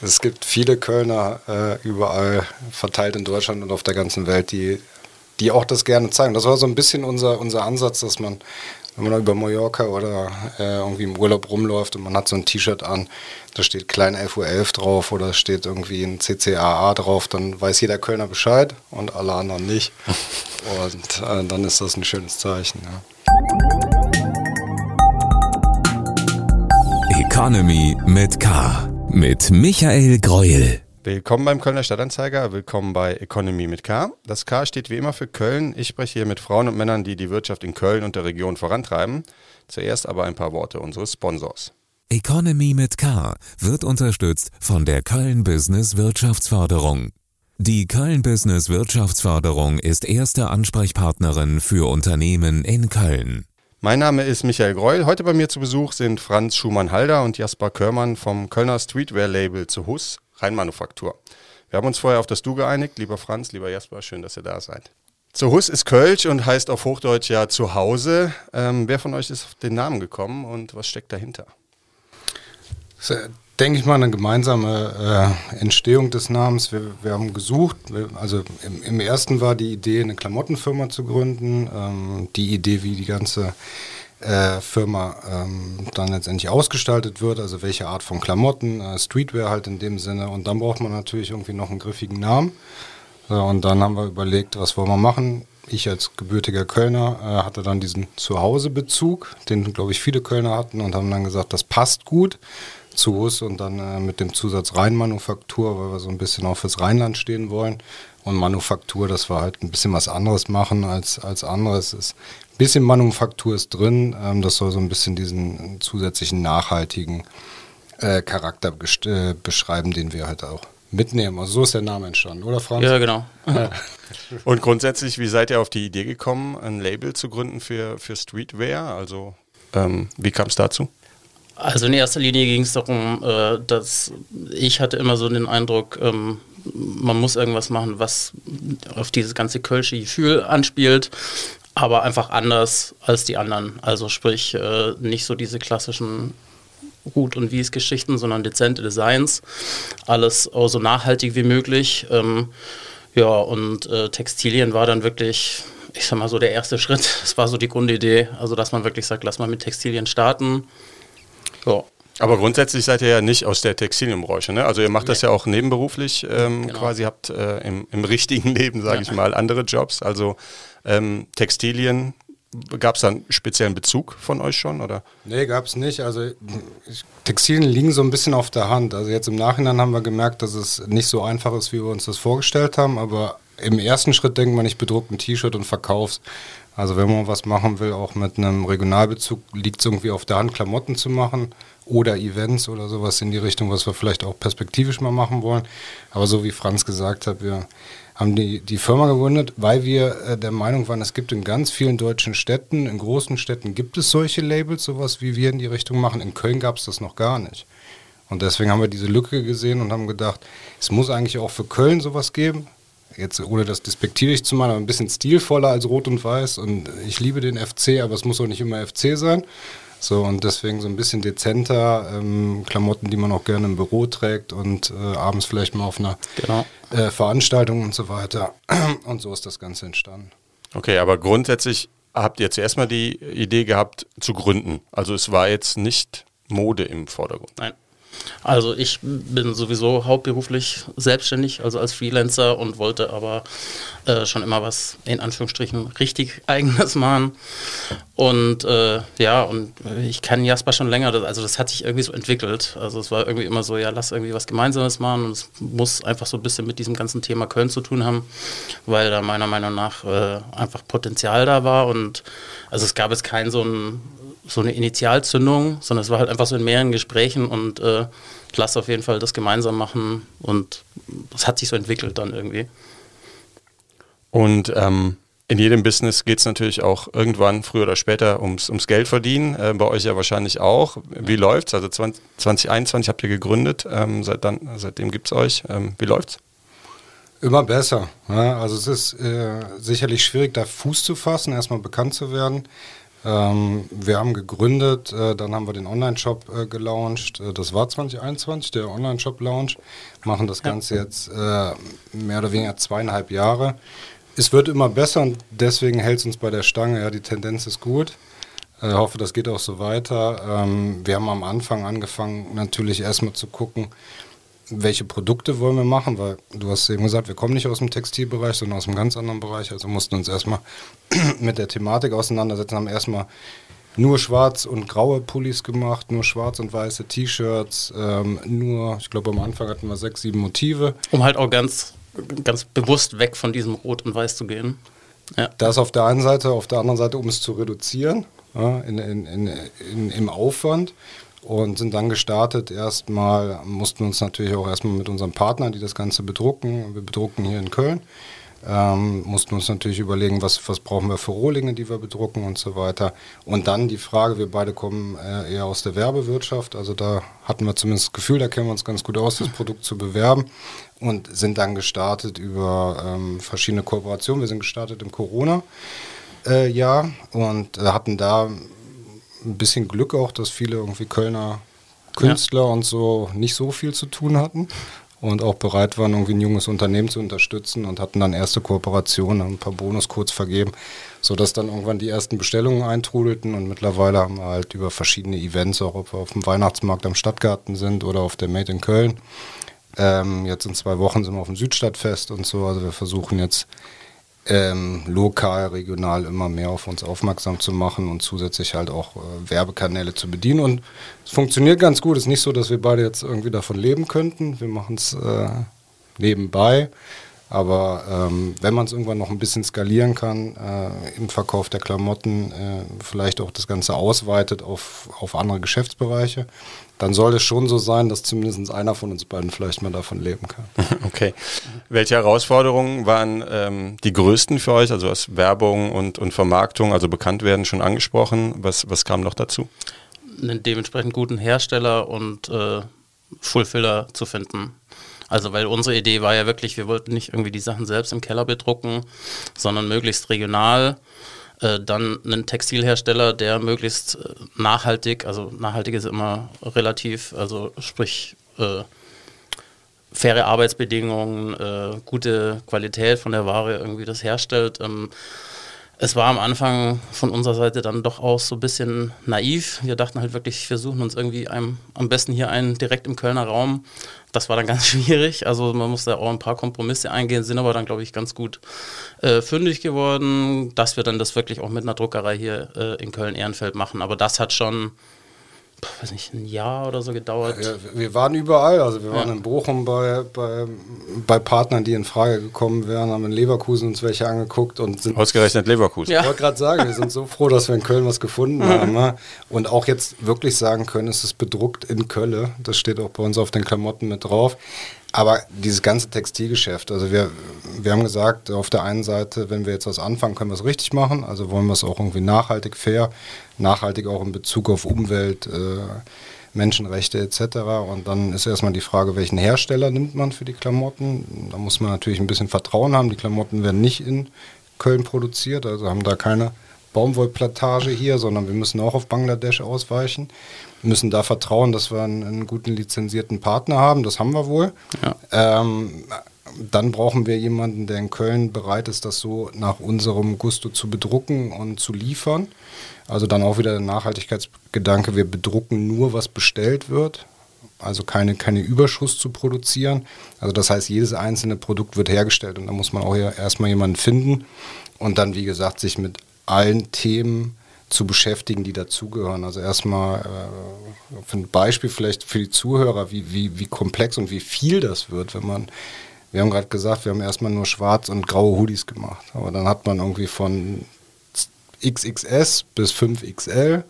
Es gibt viele Kölner äh, überall verteilt in Deutschland und auf der ganzen Welt, die, die auch das gerne zeigen. Das war so ein bisschen unser, unser Ansatz, dass man, wenn man über Mallorca oder äh, irgendwie im Urlaub rumläuft und man hat so ein T-Shirt an, da steht klein 11.11 Uhr drauf oder steht irgendwie ein CCAA drauf, dann weiß jeder Kölner Bescheid und alle anderen nicht. und äh, dann ist das ein schönes Zeichen. Ja. Economy mit K mit Michael Greuel. Willkommen beim Kölner Stadtanzeiger, willkommen bei Economy mit K. Das K steht wie immer für Köln. Ich spreche hier mit Frauen und Männern, die die Wirtschaft in Köln und der Region vorantreiben. Zuerst aber ein paar Worte unseres Sponsors. Economy mit K wird unterstützt von der Köln Business Wirtschaftsförderung. Die Köln Business Wirtschaftsförderung ist erste Ansprechpartnerin für Unternehmen in Köln. Mein Name ist Michael Greul. Heute bei mir zu Besuch sind Franz Schumann-Halder und Jasper Körmann vom Kölner Streetwear-Label zu Hus, Rheinmanufaktur. Wir haben uns vorher auf das Du geeinigt. Lieber Franz, lieber Jasper, schön, dass ihr da seid. Zu Hus ist Kölsch und heißt auf Hochdeutsch ja Zuhause. Ähm, wer von euch ist auf den Namen gekommen und was steckt dahinter? Denke ich mal, eine gemeinsame äh, Entstehung des Namens. Wir, wir haben gesucht, wir, also im, im, ersten war die Idee, eine Klamottenfirma zu gründen. Ähm, die Idee, wie die ganze äh, Firma ähm, dann letztendlich ausgestaltet wird, also welche Art von Klamotten, äh, Streetwear halt in dem Sinne. Und dann braucht man natürlich irgendwie noch einen griffigen Namen. So, und dann haben wir überlegt, was wollen wir machen. Ich als gebürtiger Kölner äh, hatte dann diesen Zuhausebezug, den glaube ich viele Kölner hatten und haben dann gesagt, das passt gut Zoos und dann äh, mit dem Zusatz Rheinmanufaktur, weil wir so ein bisschen auch fürs Rheinland stehen wollen. Und Manufaktur, dass wir halt ein bisschen was anderes machen als, als anderes. Ist, ein bisschen Manufaktur ist drin, ähm, das soll so ein bisschen diesen zusätzlichen nachhaltigen äh, Charakter äh, beschreiben, den wir halt auch mitnehmen. Also so ist der Name entstanden, oder Franz? Ja, genau. Und grundsätzlich, wie seid ihr auf die Idee gekommen, ein Label zu gründen für, für Streetwear? Also ähm, wie kam es dazu? Also in erster Linie ging es darum, äh, dass ich hatte immer so den Eindruck, ähm, man muss irgendwas machen, was auf dieses ganze kölsche Gefühl anspielt, aber einfach anders als die anderen. Also sprich, äh, nicht so diese klassischen Gut und wie es Geschichten, sondern dezente Designs. Alles so nachhaltig wie möglich. Ähm, ja, und äh, Textilien war dann wirklich, ich sag mal so, der erste Schritt. Das war so die Grundidee. Also, dass man wirklich sagt, lass mal mit Textilien starten ja. Aber grundsätzlich seid ihr ja nicht aus der Textilienbranche, ne? Also ihr macht nee. das ja auch nebenberuflich ähm, genau. quasi, habt äh, im, im, richtigen Leben, sage ja. ich mal, andere Jobs. Also ähm, Textilien, gab es da einen speziellen Bezug von euch schon, oder? Nee, gab es nicht. Also Textilien liegen so ein bisschen auf der Hand. Also jetzt im Nachhinein haben wir gemerkt, dass es nicht so einfach ist, wie wir uns das vorgestellt haben, aber im ersten Schritt denkt man, ich bedrucke ein T-Shirt und verkauf's. Also wenn man was machen will, auch mit einem Regionalbezug, liegt es irgendwie auf der Hand, Klamotten zu machen oder Events oder sowas in die Richtung, was wir vielleicht auch perspektivisch mal machen wollen. Aber so wie Franz gesagt hat, wir haben die, die Firma gegründet, weil wir äh, der Meinung waren, es gibt in ganz vielen deutschen Städten, in großen Städten gibt es solche Labels, sowas wie wir in die Richtung machen. In Köln gab es das noch gar nicht. Und deswegen haben wir diese Lücke gesehen und haben gedacht, es muss eigentlich auch für Köln sowas geben jetzt ohne das despektierlich zu machen, aber ein bisschen stilvoller als Rot und Weiß. Und ich liebe den FC, aber es muss auch nicht immer FC sein. So, und deswegen so ein bisschen dezenter, ähm, Klamotten, die man auch gerne im Büro trägt und äh, abends vielleicht mal auf einer genau. äh, Veranstaltung und so weiter. Und so ist das Ganze entstanden. Okay, aber grundsätzlich habt ihr zuerst mal die Idee gehabt zu gründen. Also es war jetzt nicht Mode im Vordergrund. Nein. Also ich bin sowieso hauptberuflich selbstständig, also als Freelancer und wollte aber äh, schon immer was in Anführungsstrichen richtig eigenes machen. Und äh, ja, und ich kenne Jasper schon länger, also das hat sich irgendwie so entwickelt. Also es war irgendwie immer so, ja, lass irgendwie was Gemeinsames machen und es muss einfach so ein bisschen mit diesem ganzen Thema Köln zu tun haben, weil da meiner Meinung nach äh, einfach Potenzial da war und also es gab jetzt keinen so ein so eine Initialzündung, sondern es war halt einfach so in mehreren Gesprächen und äh, lass auf jeden Fall das gemeinsam machen und es hat sich so entwickelt dann irgendwie. Und ähm, in jedem Business geht es natürlich auch irgendwann, früher oder später, ums, ums Geld verdienen. Äh, bei euch ja wahrscheinlich auch. Wie läuft's? Also 20, 2021 habt ihr gegründet, ähm, seit dann, seitdem gibt es euch. Ähm, wie läuft's? Immer besser. Ja, also es ist äh, sicherlich schwierig, da Fuß zu fassen, erstmal bekannt zu werden Ähm, wir haben gegründet, äh, dann haben wir den Online-Shop äh, gelauncht. Äh, das war 2021, der Online-Shop-Launch. Machen das Ganze jetzt äh, mehr oder weniger zweieinhalb Jahre. Es wird immer besser und deswegen hält es uns bei der Stange. Ja, die Tendenz ist gut. Ich äh, hoffe, das geht auch so weiter. Ähm, wir haben am Anfang angefangen, natürlich erstmal zu gucken, welche Produkte wollen wir machen, weil du hast eben gesagt, wir kommen nicht aus dem Textilbereich, sondern aus einem ganz anderen Bereich. Also mussten uns erstmal mit der Thematik auseinandersetzen, haben erstmal nur schwarz und graue Pullis gemacht, nur schwarz und weiße T-Shirts, ähm, nur, ich glaube am Anfang hatten wir sechs, sieben Motive. Um halt auch ganz, ganz bewusst weg von diesem Rot und Weiß zu gehen. Ja. Das auf der einen Seite, auf der anderen Seite, um es zu reduzieren ja, in, in, in, im Aufwand und sind dann gestartet. Erstmal mussten wir uns natürlich auch erstmal mit unseren Partnern, die das Ganze bedrucken, wir bedrucken hier in Köln, ähm, mussten uns natürlich überlegen, was, was brauchen wir für Rohlinge, die wir bedrucken und so weiter. Und dann die Frage, wir beide kommen äh, eher aus der Werbewirtschaft, also da hatten wir zumindest das Gefühl, da kennen wir uns ganz gut aus, das Produkt zu bewerben und sind dann gestartet über ähm, verschiedene Kooperationen. Wir sind gestartet im Corona. Äh, Jahr und äh, hatten da ein bisschen Glück auch, dass viele irgendwie Kölner Künstler ja. und so nicht so viel zu tun hatten und auch bereit waren, irgendwie ein junges Unternehmen zu unterstützen und hatten dann erste Kooperationen, ein paar Bonuscodes vergeben, sodass dann irgendwann die ersten Bestellungen eintrudelten und mittlerweile haben wir halt über verschiedene Events, auch ob wir auf dem Weihnachtsmarkt am Stadtgarten sind oder auf der Made in Köln. Ähm, jetzt in zwei Wochen sind wir auf dem Südstadtfest und so, also wir versuchen jetzt ähm, lokal, regional immer mehr auf uns aufmerksam zu machen und zusätzlich halt auch äh, Werbekanäle zu bedienen. Und es funktioniert ganz gut. Es ist nicht so, dass wir beide jetzt irgendwie davon leben könnten. Wir machen es äh, nebenbei. Aber ähm, wenn man es irgendwann noch ein bisschen skalieren kann äh, im Verkauf der Klamotten, äh, vielleicht auch das Ganze ausweitet auf, auf andere Geschäftsbereiche, dann soll es schon so sein, dass zumindest einer von uns beiden vielleicht mal davon leben kann. Okay. Welche Herausforderungen waren ähm, die größten für euch? Also was Werbung und, und Vermarktung, also bekannt werden, schon angesprochen. Was, was kam noch dazu? Einen dementsprechend guten Hersteller und äh, Fulfiller zu finden. Also weil unsere Idee war ja wirklich, wir wollten nicht irgendwie die Sachen selbst im Keller bedrucken, sondern möglichst regional. Äh, dann einen Textilhersteller, der möglichst äh, nachhaltig, also nachhaltig ist immer relativ, also sprich äh, faire Arbeitsbedingungen, äh, gute Qualität von der Ware irgendwie das herstellt. Ähm, es war am Anfang von unserer Seite dann doch auch so ein bisschen naiv. Wir dachten halt wirklich, wir suchen uns irgendwie einem, am besten hier einen direkt im Kölner Raum. Das war dann ganz schwierig. Also man musste auch ein paar Kompromisse eingehen, sind aber dann, glaube ich, ganz gut äh, fündig geworden, dass wir dann das wirklich auch mit einer Druckerei hier äh, in Köln-Ehrenfeld machen. Aber das hat schon weiß nicht, ein Jahr oder so gedauert. Ja, wir waren überall, also wir waren ja. in Bochum bei, bei, bei Partnern, die in Frage gekommen wären, haben in Leverkusen uns welche angeguckt und sind. Ausgerechnet Leverkusen. Ja. Ich wollte gerade sagen, wir sind so froh, dass wir in Köln was gefunden haben. Ne? Und auch jetzt wirklich sagen können, es ist bedruckt in Köln. Das steht auch bei uns auf den Klamotten mit drauf. Aber dieses ganze Textilgeschäft, also wir, wir haben gesagt, auf der einen Seite, wenn wir jetzt was anfangen, können wir es richtig machen. Also wollen wir es auch irgendwie nachhaltig, fair, nachhaltig auch in Bezug auf Umwelt, äh, Menschenrechte etc. Und dann ist erstmal die Frage, welchen Hersteller nimmt man für die Klamotten. Da muss man natürlich ein bisschen Vertrauen haben. Die Klamotten werden nicht in Köln produziert, also haben da keine Baumwollplantage hier, sondern wir müssen auch auf Bangladesch ausweichen müssen da vertrauen, dass wir einen, einen guten lizenzierten Partner haben. Das haben wir wohl. Ja. Ähm, dann brauchen wir jemanden, der in Köln bereit ist, das so nach unserem Gusto zu bedrucken und zu liefern. Also dann auch wieder der Nachhaltigkeitsgedanke, wir bedrucken nur, was bestellt wird. Also keine, keine Überschuss zu produzieren. Also das heißt, jedes einzelne Produkt wird hergestellt und da muss man auch erstmal jemanden finden und dann, wie gesagt, sich mit allen Themen zu beschäftigen, die dazugehören. Also erstmal äh, ein Beispiel vielleicht für die Zuhörer, wie, wie, wie komplex und wie viel das wird, wenn man, wir haben gerade gesagt, wir haben erstmal nur schwarz und graue Hoodies gemacht, aber dann hat man irgendwie von XXS bis 5XL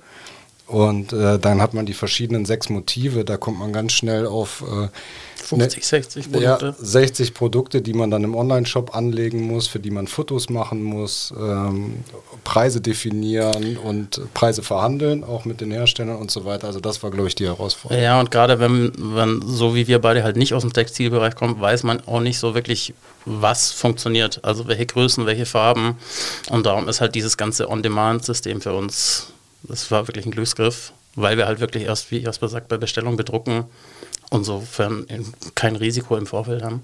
Und äh, dann hat man die verschiedenen sechs Motive, da kommt man ganz schnell auf äh, 50, 60 ne, Produkte. Ja, 60 Produkte, die man dann im Online-Shop anlegen muss, für die man Fotos machen muss, ähm, Preise definieren und Preise verhandeln, auch mit den Herstellern und so weiter. Also das war, glaube ich, die Herausforderung. Ja, und gerade wenn, wenn, so wie wir beide halt nicht aus dem Textilbereich kommen, weiß man auch nicht so wirklich, was funktioniert. Also welche Größen, welche Farben. Und darum ist halt dieses ganze On-Demand-System für uns das war wirklich ein Glücksgriff, weil wir halt wirklich erst, wie Jasper sagt, bei Bestellung bedrucken und sofern kein Risiko im Vorfeld haben.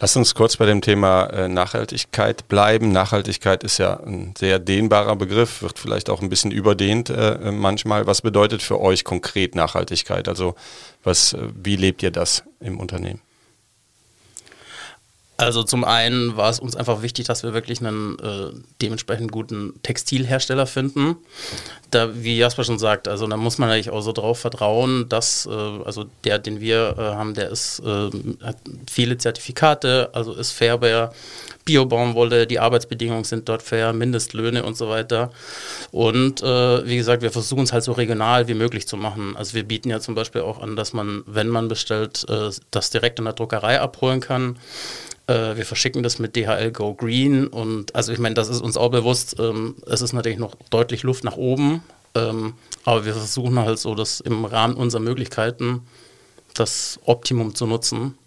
Lass uns kurz bei dem Thema äh, Nachhaltigkeit bleiben. Nachhaltigkeit ist ja ein sehr dehnbarer Begriff, wird vielleicht auch ein bisschen überdehnt äh, manchmal. Was bedeutet für euch konkret Nachhaltigkeit? Also was, äh, wie lebt ihr das im Unternehmen? Also zum einen war es uns einfach wichtig, dass wir wirklich einen äh, dementsprechend guten Textilhersteller finden. Da, wie Jasper schon sagt, also da muss man eigentlich auch so drauf vertrauen, dass äh, also der, den wir äh, haben, der ist äh, hat viele Zertifikate, also ist fair bei Biobaumwolle, die Arbeitsbedingungen sind dort fair, Mindestlöhne und so weiter. Und äh, wie gesagt, wir versuchen es halt so regional wie möglich zu machen. Also wir bieten ja zum Beispiel auch an, dass man, wenn man bestellt, äh, das direkt in der Druckerei abholen kann. Äh, wir verschicken das mit DHL Go Green und also ich meine, das ist uns auch bewusst. Ähm, es ist natürlich noch deutlich Luft nach oben, ähm, aber wir versuchen halt so, das im Rahmen unserer Möglichkeiten das Optimum zu nutzen.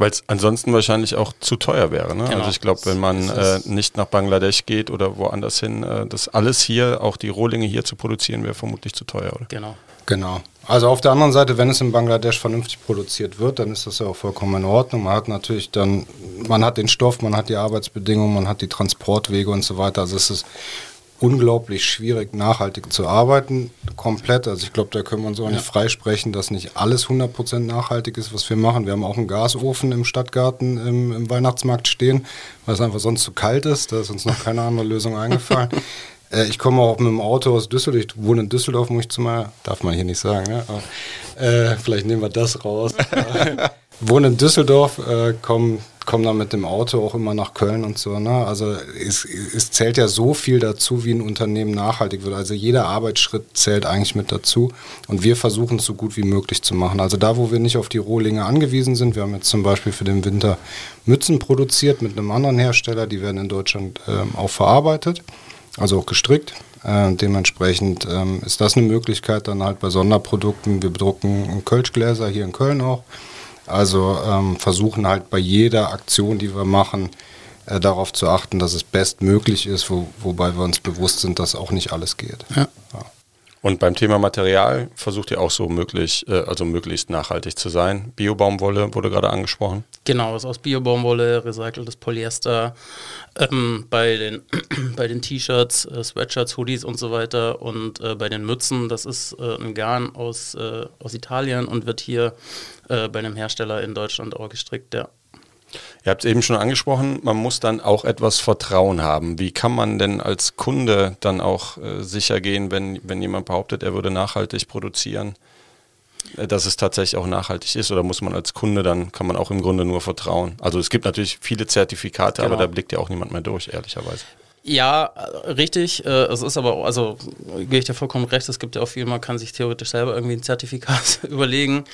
Weil es ansonsten wahrscheinlich auch zu teuer wäre. Ne? Genau. Also ich glaube, wenn man äh, nicht nach Bangladesch geht oder woanders hin, äh, das alles hier, auch die Rohlinge hier zu produzieren, wäre vermutlich zu teuer, oder? Genau. Genau. Also auf der anderen Seite, wenn es in Bangladesch vernünftig produziert wird, dann ist das ja auch vollkommen in Ordnung. Man hat natürlich dann, man hat den Stoff, man hat die Arbeitsbedingungen, man hat die Transportwege und so weiter. Also es ist unglaublich schwierig, nachhaltig zu arbeiten, komplett. Also ich glaube, da können wir uns auch ja. nicht freisprechen, dass nicht alles 100% nachhaltig ist, was wir machen. Wir haben auch einen Gasofen im Stadtgarten im, im Weihnachtsmarkt stehen, weil es einfach sonst zu kalt ist. Da ist uns noch keine andere Lösung eingefallen. Äh, ich komme auch mit dem Auto aus Düsseldorf. Ich wohne in Düsseldorf, muss ich zu mal, darf man hier nicht sagen, ne? Aber, äh, vielleicht nehmen wir das raus. wohne in Düsseldorf, äh, komme komm dann mit dem Auto auch immer nach Köln und so. Ne? Also es, es zählt ja so viel dazu, wie ein Unternehmen nachhaltig wird. Also jeder Arbeitsschritt zählt eigentlich mit dazu. Und wir versuchen es so gut wie möglich zu machen. Also da, wo wir nicht auf die Rohlinge angewiesen sind, wir haben jetzt zum Beispiel für den Winter Mützen produziert mit einem anderen Hersteller, die werden in Deutschland ähm, auch verarbeitet also auch gestrickt. Äh, dementsprechend ähm, ist das eine Möglichkeit dann halt bei Sonderprodukten. Wir bedrucken Kölschgläser hier in Köln auch. Also ähm, versuchen halt bei jeder Aktion, die wir machen, äh, darauf zu achten, dass es bestmöglich ist, wo, wobei wir uns bewusst sind, dass auch nicht alles geht. Ja. Ja. Und beim Thema Material versucht ihr auch so möglich, äh, also möglichst nachhaltig zu sein. Biobaumwolle wurde gerade angesprochen. Genau, ist aus Biobaumwolle, recyceltes Polyester. Ähm, bei den, bei den T-Shirts, äh, Sweatshirts, Hoodies und so weiter und äh, bei den Mützen, das ist äh, ein Garn aus, äh, aus Italien und wird hier bei einem Hersteller in Deutschland auch gestrickt, ja. Ihr habt es eben schon angesprochen, man muss dann auch etwas Vertrauen haben. Wie kann man denn als Kunde dann auch äh, sicher gehen, wenn, wenn jemand behauptet, er würde nachhaltig produzieren, äh, dass es tatsächlich auch nachhaltig ist? Oder muss man als Kunde dann, kann man auch im Grunde nur vertrauen? Also es gibt natürlich viele Zertifikate, genau. aber da blickt ja auch niemand mehr durch, ehrlicherweise. Ja, richtig. Äh, es ist aber, also gehe ich dir vollkommen recht, es gibt ja auch viel, man kann sich theoretisch selber irgendwie ein Zertifikat überlegen.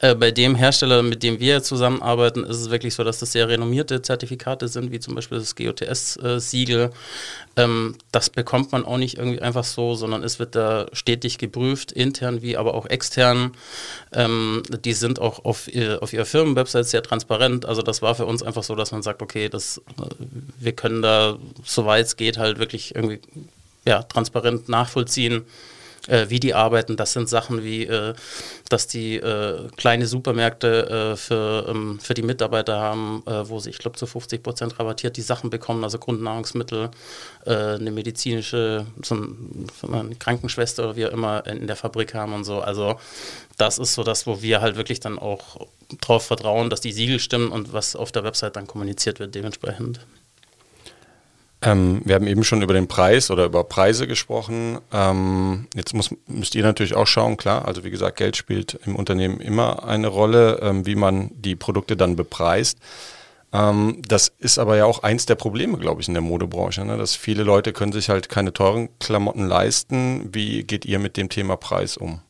Äh, bei dem Hersteller, mit dem wir zusammenarbeiten, ist es wirklich so, dass das sehr renommierte Zertifikate sind, wie zum Beispiel das GOTS-Siegel. Ähm, das bekommt man auch nicht irgendwie einfach so, sondern es wird da stetig geprüft, intern wie aber auch extern. Ähm, die sind auch auf, auf ihrer Firmenwebsite sehr transparent. Also das war für uns einfach so, dass man sagt, okay, das, äh, wir können da soweit es geht, halt wirklich irgendwie ja, transparent nachvollziehen, äh, wie die arbeiten. Das sind Sachen wie, äh, dass die äh, kleine Supermärkte äh, für, ähm, für die Mitarbeiter haben, äh, wo sie, ich glaube, zu 50 Prozent rabattiert die Sachen bekommen, also Grundnahrungsmittel, äh, eine medizinische, so eine Krankenschwester oder wie auch immer in der Fabrik haben und so. Also das ist so das, wo wir halt wirklich dann auch darauf vertrauen, dass die Siegel stimmen und was auf der Website dann kommuniziert wird dementsprechend. Ähm, wir haben eben schon über den Preis oder über Preise gesprochen. Ähm, jetzt muss, müsst ihr natürlich auch schauen, klar. Also wie gesagt, Geld spielt im Unternehmen immer eine Rolle, ähm, wie man die Produkte dann bepreist. Ähm, das ist aber ja auch eins der Probleme, glaube ich, in der Modebranche, ne? dass viele Leute können sich halt keine teuren Klamotten leisten. Wie geht ihr mit dem Thema Preis um?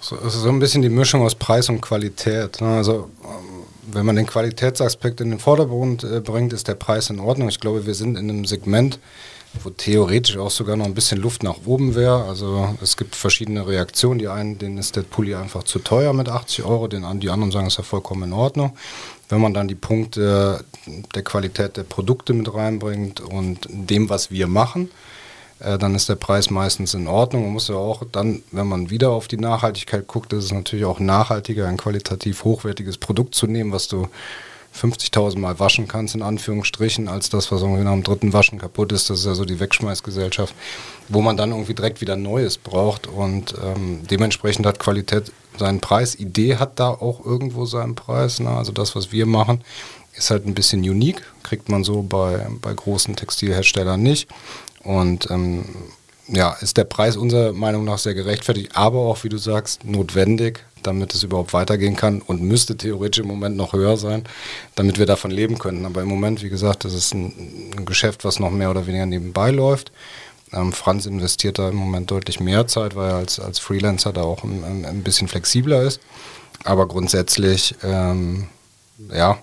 So, ist so ein bisschen die Mischung aus Preis und Qualität. Ne? Also ähm, wenn man den Qualitätsaspekt in den Vordergrund äh, bringt, ist der Preis in Ordnung. Ich glaube, wir sind in einem Segment, wo theoretisch auch sogar noch ein bisschen Luft nach oben wäre. Also es gibt verschiedene Reaktionen. Die einen, denen ist der Pulli einfach zu teuer mit 80 Euro, den, die anderen sagen, es ist ja vollkommen in Ordnung. Wenn man dann die Punkte der Qualität der Produkte mit reinbringt und dem, was wir machen, äh, dann ist der Preis meistens in Ordnung. Man muss ja auch dann, wenn man wieder auf die Nachhaltigkeit guckt, ist es natürlich auch nachhaltiger, ein qualitativ hochwertiges Produkt zu nehmen, was du 50.000 Mal waschen kannst, in Anführungsstrichen, als das, was irgendwie nach dem dritten Waschen kaputt ist. Das ist ja so die Wegschmeißgesellschaft, wo man dann irgendwie direkt wieder Neues braucht. Und ähm, dementsprechend hat Qualität seinen Preis. Idee hat da auch irgendwo seinen Preis. Ne? Also das, was wir machen, ist halt ein bisschen unique. Kriegt man so bei, bei großen Textilherstellern nicht. Und ähm, ja, ist der Preis unserer Meinung nach sehr gerechtfertigt, aber auch, wie du sagst, notwendig, damit es überhaupt weitergehen kann und müsste theoretisch im Moment noch höher sein, damit wir davon leben könnten. Aber im Moment, wie gesagt, das ist ein, ein Geschäft, was noch mehr oder weniger nebenbei läuft. Ähm, Franz investiert da im Moment deutlich mehr Zeit, weil er als, als Freelancer da auch ein, ein bisschen flexibler ist. Aber grundsätzlich, ähm, ja,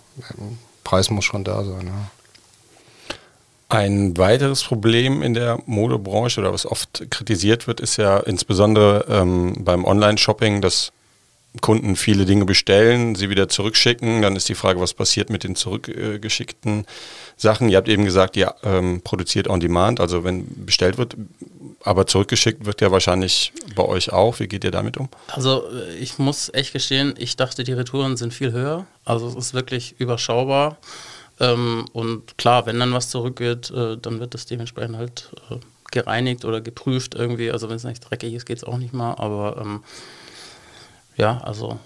Preis muss schon da sein. Ja. Ein weiteres Problem in der Modebranche oder was oft kritisiert wird, ist ja insbesondere ähm, beim Online-Shopping, dass Kunden viele Dinge bestellen, sie wieder zurückschicken. Dann ist die Frage, was passiert mit den zurückgeschickten Sachen. Ihr habt eben gesagt, ihr ähm, produziert on demand, also wenn bestellt wird, aber zurückgeschickt wird ja wahrscheinlich bei euch auch. Wie geht ihr damit um? Also äh, ich muss echt gestehen, ich dachte, die Retouren sind viel höher. Also es ist wirklich überschaubar. Ähm, und klar, wenn dann was zurückgeht, äh, dann wird das dementsprechend halt äh, gereinigt oder geprüft irgendwie. Also wenn es nicht dreckig ist, geht es auch nicht mal. Aber ähm, ja, also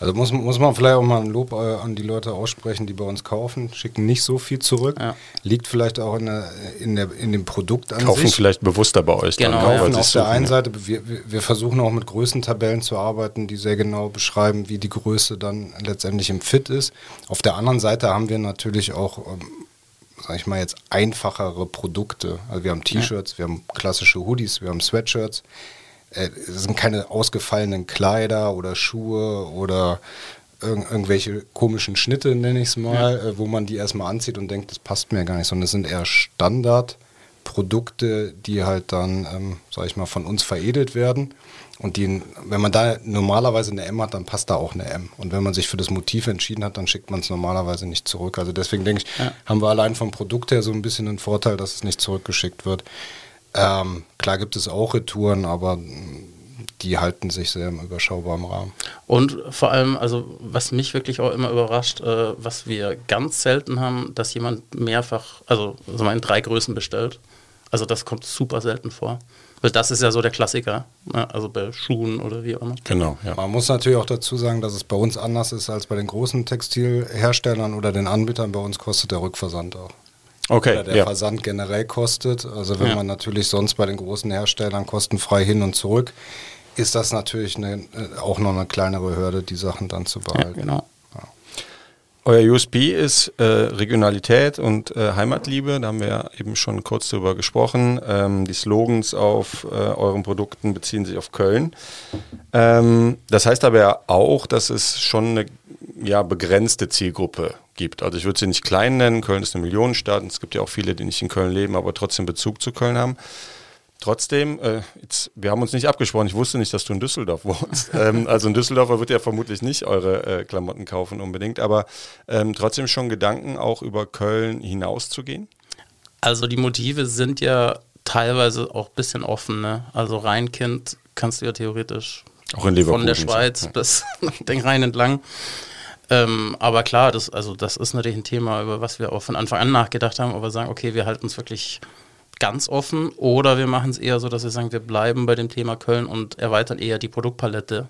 also muss, muss man vielleicht auch mal ein Lob äh, an die Leute aussprechen, die bei uns kaufen, schicken nicht so viel zurück. Ja. Liegt vielleicht auch in, der, in, der, in dem Produkt an kaufen sich. vielleicht bewusster bei euch. Genau. Dann, kaufen ja. auf der einen Seite, wir, wir versuchen auch mit Größentabellen zu arbeiten, die sehr genau beschreiben, wie die Größe dann letztendlich im Fit ist. Auf der anderen Seite haben wir natürlich auch ähm, sag ich mal jetzt, einfachere Produkte. Also wir haben T-Shirts, ja. wir haben klassische Hoodies, wir haben Sweatshirts es sind keine ausgefallenen Kleider oder Schuhe oder irg irgendwelche komischen Schnitte, nenne ich es mal, ja. äh, wo man die erstmal anzieht und denkt, das passt mir gar nicht, sondern es sind eher Standardprodukte, die halt dann, ähm, sag ich mal, von uns veredelt werden. Und die, wenn man da normalerweise eine M hat, dann passt da auch eine M. Und wenn man sich für das Motiv entschieden hat, dann schickt man es normalerweise nicht zurück. Also deswegen denke ich, ja. haben wir allein vom Produkt her so ein bisschen einen Vorteil, dass es nicht zurückgeschickt wird. Ähm, klar gibt es auch Retouren, aber die halten sich sehr im überschaubaren Rahmen. Und vor allem, also was mich wirklich auch immer überrascht, äh, was wir ganz selten haben, dass jemand mehrfach, also, also mal in drei Größen bestellt. Also das kommt super selten vor. Weil das ist ja so der Klassiker, ne? also bei Schuhen oder wie auch immer. Genau, ja. Man muss natürlich auch dazu sagen, dass es bei uns anders ist als bei den großen Textilherstellern oder den Anbietern. Bei uns kostet der Rückversand auch okay, oder der ja. Versand generell kostet. Also wenn ja. man natürlich sonst bei den großen Herstellern kostenfrei hin und zurück, ist das natürlich eine, äh, auch noch eine kleinere Hürde, die Sachen dann zu behalten. Ja, genau. Euer USB ist äh, Regionalität und äh, Heimatliebe. Da haben wir ja eben schon kurz drüber gesprochen. Ähm, die Slogans auf äh, euren Produkten beziehen sich auf Köln. Ähm, das heißt aber ja auch, dass es schon eine ja, begrenzte Zielgruppe gibt. Also ich würde sie nicht klein nennen. Köln ist eine Millionenstadt und es gibt ja auch viele, die nicht in Köln leben, aber trotzdem Bezug zu Köln haben. Trotzdem, äh, jetzt, wir haben uns nicht abgesprochen. Ich wusste nicht, dass du in Düsseldorf wohnst. ähm, also ein Düsseldorfer wird ja vermutlich nicht eure äh, Klamotten kaufen unbedingt, aber ähm, trotzdem schon Gedanken, auch über Köln hinauszugehen? Also die Motive sind ja teilweise auch ein bisschen offen. Ne? Also Rheinkind kannst du ja theoretisch auch in von der Schweiz ja. bis den Rhein entlang. Ähm, aber klar, das, also das ist natürlich ein Thema, über was wir auch von Anfang an nachgedacht haben, aber sagen, okay, wir halten es wirklich ganz offen oder wir machen es eher so, dass wir sagen, wir bleiben bei dem Thema Köln und erweitern eher die Produktpalette.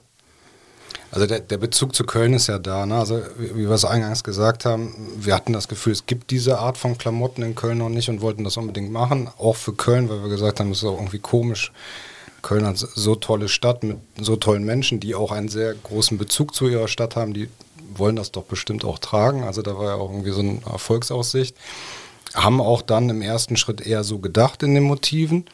Also der, der Bezug zu Köln ist ja da. Ne? Also wie, wir es eingangs gesagt haben, wir hatten das Gefühl, es gibt diese Art von Klamotten in Köln noch nicht und wollten das unbedingt machen. Auch für Köln, weil wir gesagt haben, es ist auch irgendwie komisch. Köln hat so tolle Stadt mit so tollen Menschen, die auch einen sehr großen Bezug zu ihrer Stadt haben, die wollen das doch bestimmt auch tragen. Also da war ja auch irgendwie so eine Erfolgsaussicht. Haben auch dann im ersten Schritt eher so gedacht in den Motiven.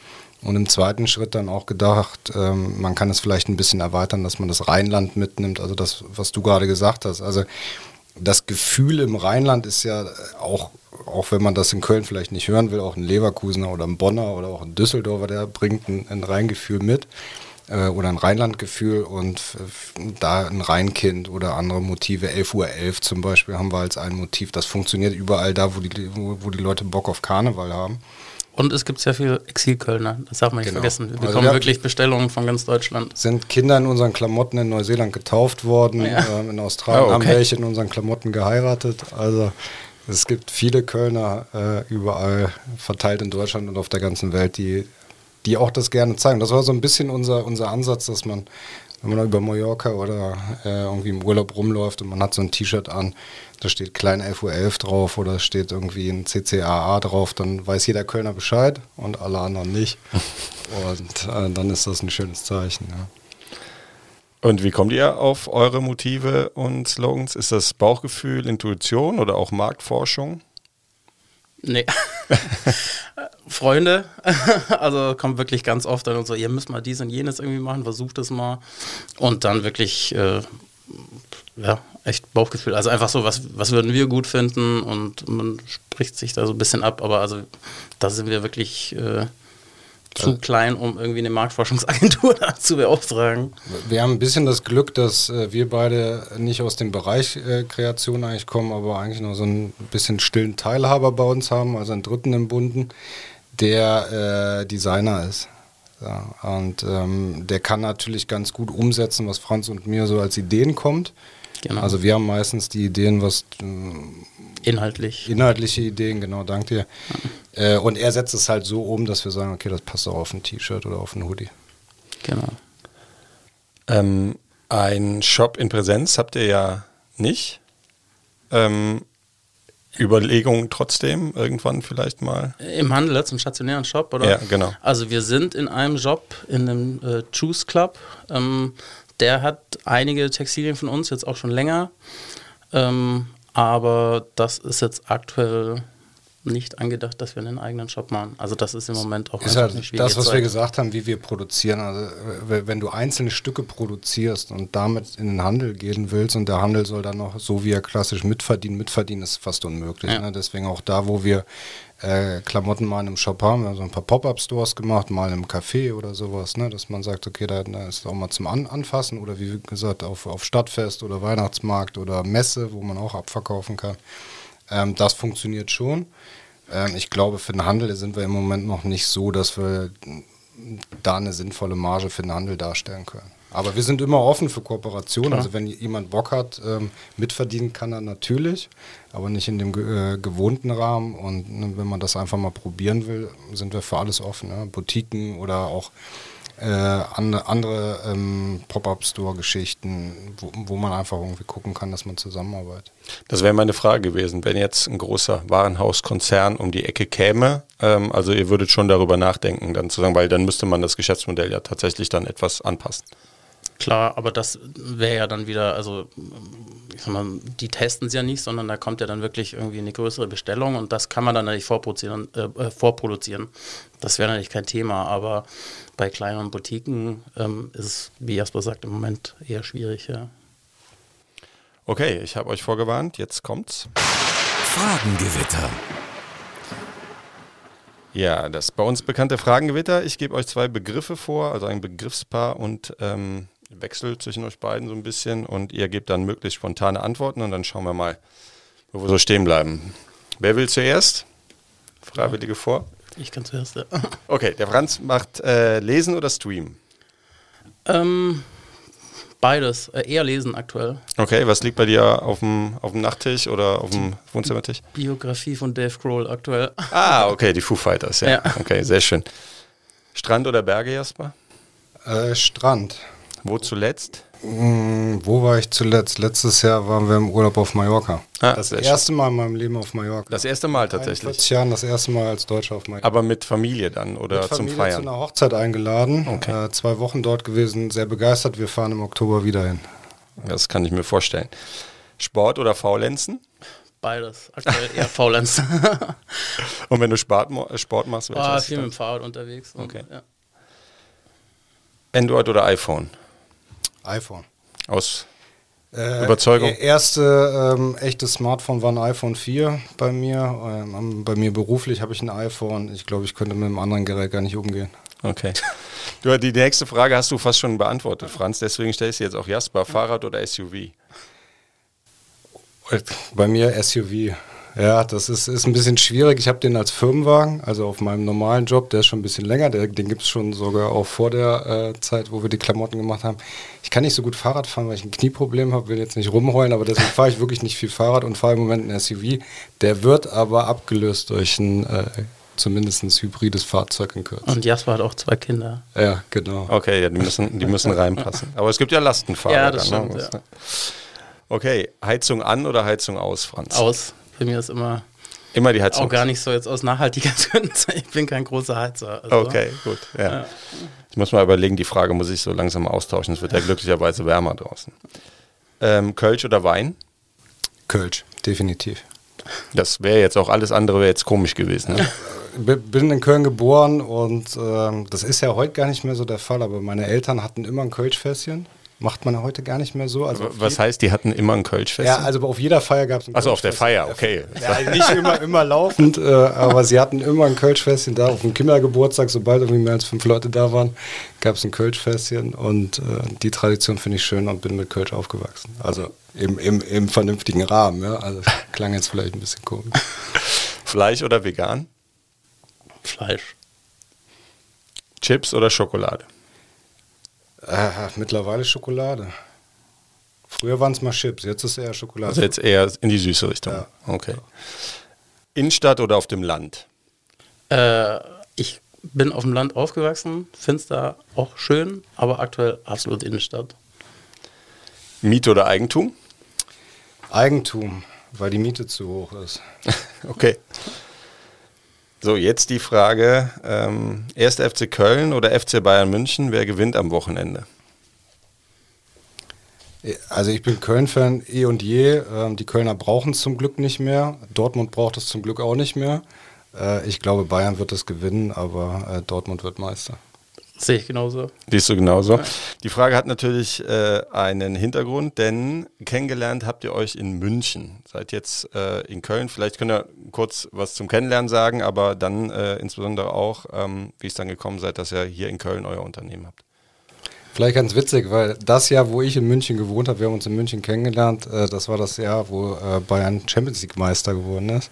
Und im zweiten Schritt dann auch gedacht, ähm, man kann es vielleicht ein bisschen erweitern, dass man das Rheinland mitnimmt, also das, was du gerade gesagt hast. Also das Gefühl im Rheinland ist ja auch, auch wenn man das in Köln vielleicht nicht hören will, auch ein Leverkusener oder ein Bonner oder auch ein Düsseldorfer, der bringt ein, ein Rheingefühl mit äh, oder ein Rheinlandgefühl und da ein Rheinkind oder andere Motive, 11 Uhr 11 zum Beispiel haben wir als ein Motiv. Das funktioniert überall da, wo die, wo, wo die Leute Bock auf Karneval haben. Und es gibt sehr viele Exilkölner, das darf man nicht genau. vergessen. Wir also bekommen wir wirklich Bestellungen von ganz Deutschland. Sind Kinder in unseren Klamotten in Neuseeland getauft worden, ja. ähm, in Australien oh, okay. haben welche in unseren Klamotten geheiratet. Also es gibt viele Kölner äh, überall verteilt in Deutschland und auf der ganzen Welt, die, die auch das gerne zeigen. Das war so ein bisschen unser, unser Ansatz, dass man, wenn man über Mallorca oder äh, irgendwie im Urlaub rumläuft und man hat so ein T-Shirt an, da steht klein 11.11 Uhr 11 drauf oder steht irgendwie ein CCAA drauf, dann weiß jeder Kölner Bescheid und alle anderen nicht. und äh, dann ist das ein schönes Zeichen. Ja. Und wie kommt ihr auf eure Motive und Slogans? Ist das Bauchgefühl, Intuition oder auch Marktforschung? Nee. Freunde, also kommt wirklich ganz oft dann und so, ihr müsst mal dies und jenes irgendwie machen, versucht es mal. Und dann wirklich, äh, ja, echt Bauchgefühl. Also einfach so, was, was würden wir gut finden und man spricht sich da so ein bisschen ab, aber also da sind wir wirklich äh, zu klein, um irgendwie eine Marktforschungsagentur zu beauftragen. Wir haben ein bisschen das Glück, dass äh, wir beide nicht aus dem Bereich äh, Kreation eigentlich kommen, aber eigentlich nur so ein bisschen stillen Teilhaber bei uns haben, also einen Dritten im Bunden, der äh, Designer ist. Ja, und ähm, der kann natürlich ganz gut umsetzen, was Franz und mir so als Ideen kommt. Genau. Also wir haben meistens die Ideen, was äh, inhaltlich. Inhaltliche Ideen, genau, danke dir. Ja. Äh, und er setzt es halt so um, dass wir sagen, okay, das passt auch auf ein T-Shirt oder auf ein Hoodie. Genau. Ähm, ein Shop in Präsenz habt ihr ja nicht. Ähm, Überlegungen trotzdem irgendwann vielleicht mal? Im Handel, zum stationären Shop, oder? Ja, genau. Also wir sind in einem Job, in einem äh, Choose Club. Ähm, der hat einige Textilien von uns, jetzt auch schon länger. Ähm, aber das ist jetzt aktuell nicht angedacht, dass wir einen eigenen Shop machen. Also das ist im Moment auch ist halt Das, was Zeit. wir gesagt haben, wie wir produzieren. Also wenn du einzelne Stücke produzierst und damit in den Handel gehen willst und der Handel soll dann noch so wie er klassisch mitverdienen, mitverdienen ist fast unmöglich. Ja. Ne? Deswegen auch da, wo wir äh, Klamotten mal in einem Shop haben. Wir haben so ein paar Pop-Up-Stores gemacht, mal im Café oder sowas, ne? dass man sagt, okay, da, da ist auch mal zum An Anfassen oder wie gesagt auf, auf Stadtfest oder Weihnachtsmarkt oder Messe, wo man auch abverkaufen kann. Ähm, das funktioniert schon. Ähm, ich glaube, für den Handel sind wir im Moment noch nicht so, dass wir da eine sinnvolle Marge für den Handel darstellen können. Aber wir sind immer offen für Kooperation. Also wenn jemand Bock hat, ähm, mitverdienen kann er natürlich, aber nicht in dem äh, gewohnten Rahmen. Und ne, wenn man das einfach mal probieren will, sind wir für alles offen. Ne? Boutiquen oder auch äh, andere, andere ähm, Pop-up-Store-Geschichten, wo, wo, man einfach irgendwie gucken kann, dass man zusammenarbeitet. Das wäre meine Frage gewesen, wenn jetzt ein großer Warenhauskonzern um die Ecke käme, ähm, also ihr würdet schon darüber nachdenken, dann zu sagen, weil dann müsste man das Geschäftsmodell ja tatsächlich dann etwas anpassen. Klar, aber das wäre ja dann wieder, also ich sag mal, die testen es ja nicht, sondern da kommt ja dann wirklich irgendwie eine größere Bestellung und das kann man dann natürlich vorproduzieren. Äh, äh vorproduzieren. Das wäre natürlich kein Thema, aber bei kleineren Boutiquen ähm, ist es, wie Jasper sagt, im Moment eher schwierig. Ja. Okay, ich habe euch vorgewarnt, jetzt kommt's. Fragengewitter. Ja, das bei uns bekannte Fragengewitter. Ich gebe euch zwei Begriffe vor, also ein Begriffspaar und ähm, Wechsel zwischen euch beiden so ein bisschen und ihr gebt dann möglichst spontane Antworten und dann schauen wir mal, wo wir so stehen bleiben. Wer will zuerst? Freiwillige vor? Ich kann zuerst, ja. Okay, der Franz macht äh, Lesen oder Stream? Ähm, beides. Äh, eher lesen aktuell. Okay, was liegt bei dir auf dem, auf dem Nachttisch oder auf dem Wohnzimmertisch? Biografie von Dave Grohl aktuell. Ah, okay, die Foo Fighters, ja. ja. Okay, sehr schön. Strand oder Berge, Jasper? Äh, Strand. Wo zuletzt? Mm, wo war ich zuletzt? Letztes Jahr waren wir im Urlaub auf Mallorca. Ah, das erste Mal in meinem Leben auf Mallorca. Das erste Mal tatsächlich. 40 Jahren das erste Mal als Deutscher auf Mallorca. Aber mit Familie dann oder mit Familie zum Feiern? zu einer Hochzeit eingeladen. Okay. Äh, zwei Wochen dort gewesen, sehr begeistert. Wir fahren im Oktober wieder hin. Das kann ich mir vorstellen. Sport oder Faulenzen? Beides. Aktuell eher Faulenzen. Und wenn du Sport, Sport machst, welches? Oh, viel mit dem Fahrrad unterwegs. Okay. Und, ja. Android oder iPhone? iPhone. Aus äh, Überzeugung? Erste ähm, echte Smartphone war ein iPhone 4 bei mir. Ähm, bei mir beruflich habe ich ein iPhone. Ich glaube, ich könnte mit einem anderen Gerät gar nicht umgehen. Okay. Du, die nächste Frage hast du fast schon beantwortet, Franz. Deswegen stelle ich sie jetzt auch Jasper. Fahrrad oder SUV? Bei mir SUV. Ja, das ist, ist ein bisschen schwierig. Ich habe den als Firmenwagen, also auf meinem normalen Job, der ist schon ein bisschen länger. Der, den gibt es schon sogar auch vor der äh, Zeit, wo wir die Klamotten gemacht haben. Ich kann nicht so gut Fahrrad fahren, weil ich ein Knieproblem habe, will jetzt nicht rumheulen, aber deswegen fahre ich wirklich nicht viel Fahrrad und fahre im Moment ein SUV. Der wird aber abgelöst durch ein äh, zumindest ein hybrides Fahrzeug in Kürze. Und Jasper hat auch zwei Kinder. Ja, genau. Okay, ja, die müssen, die müssen reinpassen. Aber es gibt ja Lastenfahrräder. Ja, das ne? stimmt, ja. Okay, Heizung an oder Heizung aus, Franz? Aus. Für mich ist immer Immer die Heizung. Auch gar nicht so jetzt aus Nachhaltigkeitsgründen. Ich bin kein großer Heizer. Also. Okay, gut. Ja. ja. Ich muss mal überlegen, die Frage muss ich so langsam austauschen. Es wird ja glücklicherweise wärmer draußen. Ähm, Kölsch oder Wein? Kölsch, definitiv. Das wäre jetzt auch alles andere wäre jetzt komisch gewesen. Ne? bin in Köln geboren und äh, das ist ja heute gar nicht mehr so der Fall, aber meine Eltern hatten immer ein Kölschfässchen Macht man heute gar nicht mehr so. Also Was heißt, die hatten immer ein Kölschfest? Ja, also auf jeder Feier gab es ein Also auf der Feier, okay. Ja, nicht immer, immer laufend, äh, aber sie hatten immer ein Kölschfestchen da. Auf dem Kindergeburtstag, sobald irgendwie mehr als fünf Leute da waren, gab es ein Kölschfestchen. Und äh, die Tradition finde ich schön und bin mit Kölsch aufgewachsen. Also im, im, im vernünftigen Rahmen. Ja? Also klang jetzt vielleicht ein bisschen komisch. Fleisch oder vegan? Fleisch. Chips oder Schokolade? Äh, mittlerweile Schokolade. Früher waren es mal Chips, jetzt ist es eher Schokolade. Also jetzt eher in die süße Richtung. Ja. Okay. Innenstadt oder auf dem Land? Äh, ich bin auf dem Land aufgewachsen, finde es da auch schön, aber aktuell absolut Innenstadt. Miete oder Eigentum? Eigentum, weil die Miete zu hoch ist. okay. So, jetzt die Frage: ähm, Erst FC Köln oder FC Bayern München? Wer gewinnt am Wochenende? Also ich bin Köln-Fan eh und je. Ähm, die Kölner brauchen es zum Glück nicht mehr. Dortmund braucht es zum Glück auch nicht mehr. Äh, ich glaube, Bayern wird es gewinnen, aber äh, Dortmund wird Meister. Sehe ich genauso. Siehst du genauso. Die Frage hat natürlich äh, einen Hintergrund, denn kennengelernt habt ihr euch in München. Seid jetzt äh, in Köln. Vielleicht könnt ihr kurz was zum Kennenlernen sagen, aber dann äh, insbesondere auch, ähm, wie es dann gekommen seid, dass ihr hier in Köln euer Unternehmen habt. Vielleicht ganz witzig, weil das Jahr, wo ich in München gewohnt habe, wir haben uns in München kennengelernt, äh, das war das Jahr, wo äh, Bayern Champions League Meister geworden ist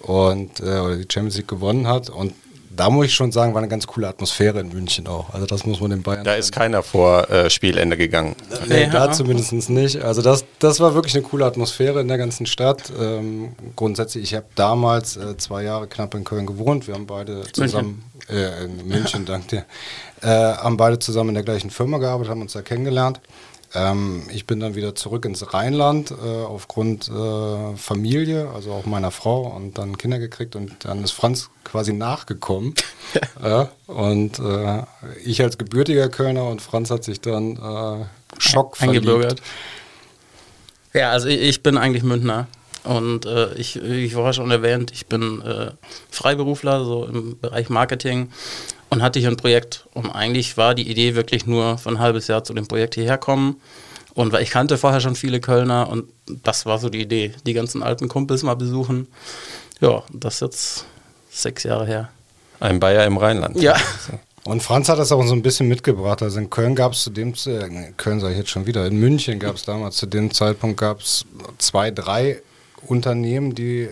und äh, oder die Champions League gewonnen hat und da muss ich schon sagen, war eine ganz coole Atmosphäre in München auch. Also das muss man den Bayern. Da ist keiner vor äh, Spielende gegangen. Nee, ja. da zumindest nicht. Also das, das war wirklich eine coole Atmosphäre in der ganzen Stadt. Ähm, grundsätzlich, ich habe damals äh, zwei Jahre knapp in Köln gewohnt. Wir haben beide zusammen München. Äh, in München, danke dir, äh, haben beide zusammen in der gleichen Firma gearbeitet, haben uns da kennengelernt. Ähm, ich bin dann wieder zurück ins Rheinland äh, aufgrund äh, Familie, also auch meiner Frau und dann Kinder gekriegt und dann ist Franz quasi nachgekommen. ja, und äh, ich als gebürtiger Kölner und Franz hat sich dann äh, Schock eingebürgert. Ja, also ich, ich bin eigentlich Münchner. Und äh, ich, ich war schon erwähnt, ich bin äh, Freiberufler, so im Bereich Marketing und hatte hier ein Projekt. Und eigentlich war die Idee wirklich nur für ein halbes Jahr zu dem Projekt hierher kommen. Und weil ich kannte vorher schon viele Kölner und das war so die Idee, die ganzen alten Kumpels mal besuchen. Ja, das ist jetzt sechs Jahre her. Ein Bayer im Rheinland. Ja. Und Franz hat das auch so ein bisschen mitgebracht. Also in Köln gab es zu dem, in Köln sage ich jetzt schon wieder, in München gab es damals zu dem Zeitpunkt gab es zwei, drei Unternehmen, die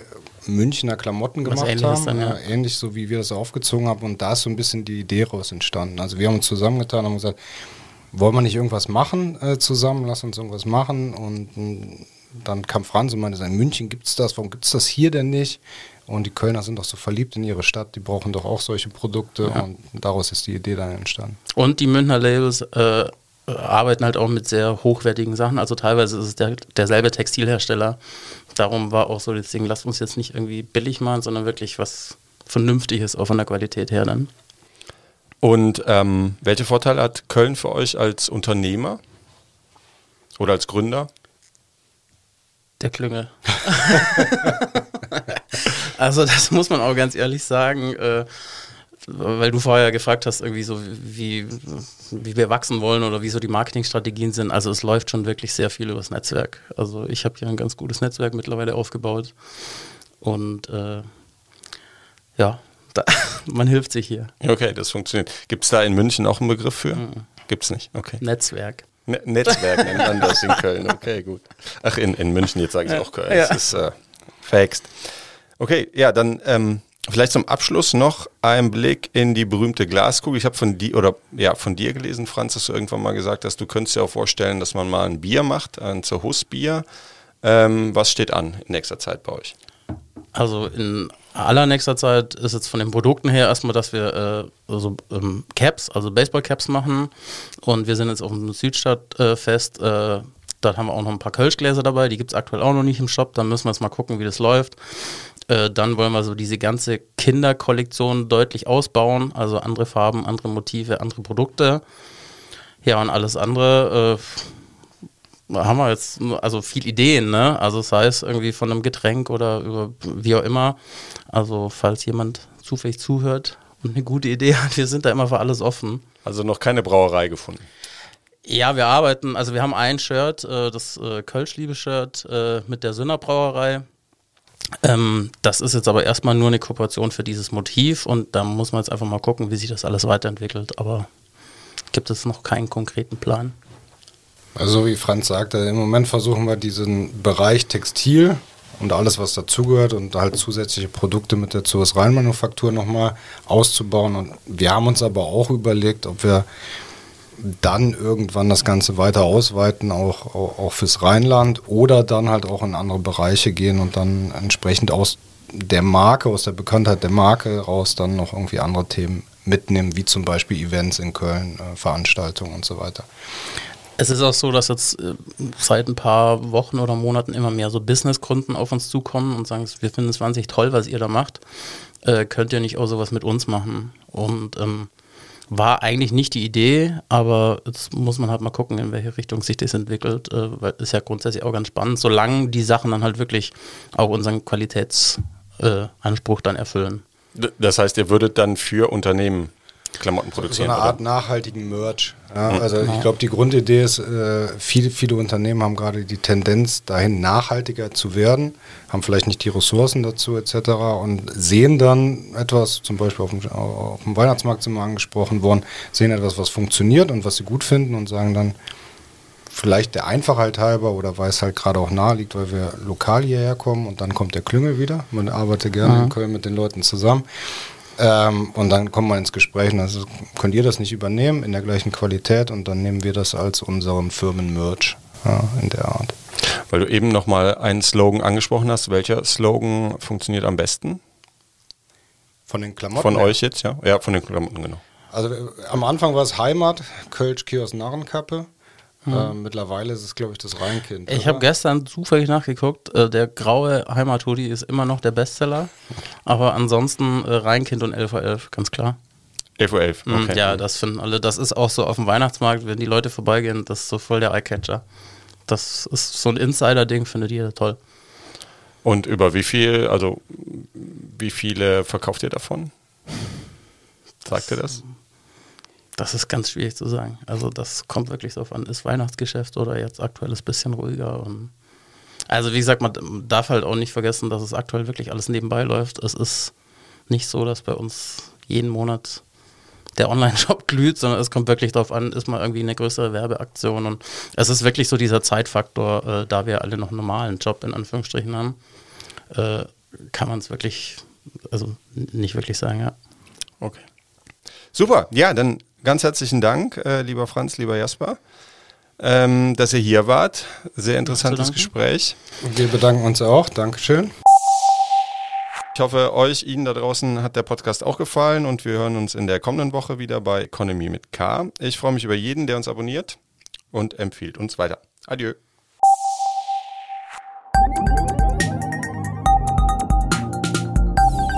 Münchner Klamotten gemacht haben. Dann, ja. Ähnlich so, wie wir das aufgezogen haben. Und da ist so ein bisschen die Idee raus entstanden. Also wir haben uns zusammengetan und haben gesagt, wollen wir nicht irgendwas machen äh, zusammen? Lass uns irgendwas machen. Und, und dann kam Franz und meinte, in München gibt es das, warum gibt es das hier denn nicht? Und die Kölner sind doch so verliebt in ihre Stadt, die brauchen doch auch solche Produkte ja. und daraus ist die Idee dann entstanden. Und die Münchner Labels äh, arbeiten halt auch mit sehr hochwertigen Sachen. Also teilweise ist es der, derselbe Textilhersteller. Darum war auch so Ding, lasst uns jetzt nicht irgendwie billig machen, sondern wirklich was Vernünftiges auch von der Qualität her dann. Und ähm, welche Vorteile hat Köln für euch als Unternehmer oder als Gründer? der Klüngel. also das muss man auch ganz ehrlich sagen. Äh, weil du vorher gefragt hast, irgendwie so, wie, wie wir wachsen wollen oder wie so die Marketingstrategien sind. Also es läuft schon wirklich sehr viel übers Netzwerk. Also ich habe hier ein ganz gutes Netzwerk mittlerweile aufgebaut. Und äh, ja, da, man hilft sich hier. Okay, das funktioniert. Gibt es da in München auch einen Begriff für? Mhm. Gibt es nicht, okay. Netzwerk. Ne Netzwerk nennt man das in Köln, okay, gut. Ach, in, in München, jetzt sage ich auch Köln. Ja. Das ist äh, verhext. Okay, ja, dann ähm, Vielleicht zum Abschluss noch ein Blick in die berühmte Glaskugel. Ich habe von dir oder ja von dir gelesen, Franz, dass du irgendwann mal gesagt hast, du könntest dir auch vorstellen, dass man mal ein Bier macht, ein Zerhus-Bier. Ähm, was steht an in nächster Zeit bei euch? Also in allernächster Zeit ist jetzt von den Produkten her erstmal, dass wir äh, also, ähm, Caps, also Baseball-Caps machen. Und wir sind jetzt auf dem Südstadtfest. Äh, äh, Dort haben wir auch noch ein paar Kölschgläser dabei, die gibt es aktuell auch noch nicht im Shop. Dann müssen wir jetzt mal gucken, wie das läuft. Äh, dann wollen wir so diese ganze Kinderkollektion deutlich ausbauen, also andere Farben, andere Motive, andere Produkte. Ja, und alles andere äh, haben wir jetzt also viel Ideen, ne? Also sei es irgendwie von einem Getränk oder über wie auch immer. Also falls jemand zufällig zuhört und eine gute Idee hat, wir sind da immer für alles offen. Also noch keine Brauerei gefunden. Ja, wir arbeiten, also wir haben ein Shirt, äh, das äh, Kölsch-Liebe-Shirt äh, mit der Sünner Brauerei. Ähm, das ist jetzt aber erstmal nur eine Kooperation für dieses Motiv und da muss man jetzt einfach mal gucken, wie sich das alles weiterentwickelt. Aber gibt es noch keinen konkreten Plan. Also wie Franz sagte, im Moment versuchen wir diesen Bereich Textil und alles, was dazugehört und halt zusätzliche Produkte mit der ZUS Rheinmanufaktur nochmal auszubauen. Und wir haben uns aber auch überlegt, ob wir dann irgendwann das Ganze weiter ausweiten, auch, auch, auch, fürs Rheinland oder dann halt auch in andere Bereiche gehen und dann entsprechend aus der Marke, aus der Bekanntheit der Marke raus dann noch irgendwie andere Themen mitnehmen, wie zum Beispiel Events in Köln, äh, Veranstaltungen und so weiter. Es ist auch so, dass jetzt äh, seit ein paar Wochen oder Monaten immer mehr so Businesskunden auf uns zukommen und sagen, wir finden es wahnsinnig toll, was ihr da macht. Äh, könnt ihr nicht auch sowas mit uns machen? Und ähm, war eigentlich nicht die Idee, aber jetzt muss man halt mal gucken, in welche Richtung sich das entwickelt, äh, weil ist ja grundsätzlich auch ganz spannend, solange die Sachen dann halt wirklich auch unseren Qualitätsanspruch äh, dann erfüllen. Das heißt, ihr würdet dann für Unternehmen Klamotten produzieren. So eine Art oder? nachhaltigen Merch. Ja, mhm. also ich glaube, die Grundidee ist, äh, viele, viele Unternehmen haben gerade die Tendenz, dahin nachhaltiger zu werden, haben vielleicht nicht die Ressourcen dazu etc. und sehen dann etwas, zum Beispiel auf dem, auf dem Weihnachtsmarkt sind wir angesprochen worden, sehen etwas, was funktioniert und was sie gut finden und sagen dann, vielleicht der Einfachheit halber oder weil es halt gerade auch nahe liegt, weil wir lokal hierher kommen und dann kommt der Klüngel wieder. Man arbeitet gerne mhm. in Köln mit den Leuten zusammen. Ähm, und dann kommt man ins Gespräch und also könnt ihr das nicht übernehmen in der gleichen Qualität und dann nehmen wir das als unseren Firmen-Merch ja, in der Art. Weil du eben nochmal einen Slogan angesprochen hast. Welcher Slogan funktioniert am besten? Von den Klamotten? Von euch jetzt, ja? Ja, von den Klamotten, genau. Also äh, am Anfang war es Heimat, Kölsch, Kiosk, Narrenkappe. Mhm. Äh, mittlerweile ist es, glaube ich, das Rheinkind. Ich habe gestern zufällig nachgeguckt. Äh, der graue Heimathoodie ist immer noch der Bestseller. Aber ansonsten äh, Rheinkind und 11.11 11, ganz klar. 11.11 Uhr, 11. Mhm, okay. Ja, das finden alle. Das ist auch so auf dem Weihnachtsmarkt, wenn die Leute vorbeigehen, das ist so voll der Eyecatcher. Das ist so ein Insider-Ding, findet jeder toll. Und über wie viel, also wie viele verkauft ihr davon? Sagt ihr das? Das ist ganz schwierig zu sagen. Also das kommt wirklich so an, ist Weihnachtsgeschäft oder jetzt aktuell ist ein bisschen ruhiger. Und also wie gesagt, man darf halt auch nicht vergessen, dass es aktuell wirklich alles nebenbei läuft. Es ist nicht so, dass bei uns jeden Monat der Online-Shop glüht, sondern es kommt wirklich darauf an, ist mal irgendwie eine größere Werbeaktion. Und es ist wirklich so dieser Zeitfaktor, äh, da wir alle noch einen normalen Job in Anführungsstrichen haben, äh, kann man es wirklich, also nicht wirklich sagen, ja. Okay. Super, ja, dann ganz herzlichen Dank, äh, lieber Franz, lieber Jasper, ähm, dass ihr hier wart. Sehr interessantes Gespräch. Wir bedanken uns auch. Dankeschön. Ich hoffe, euch, Ihnen da draußen hat der Podcast auch gefallen und wir hören uns in der kommenden Woche wieder bei Economy mit K. Ich freue mich über jeden, der uns abonniert und empfiehlt uns weiter. Adieu.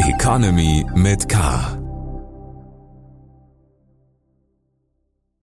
Economy mit K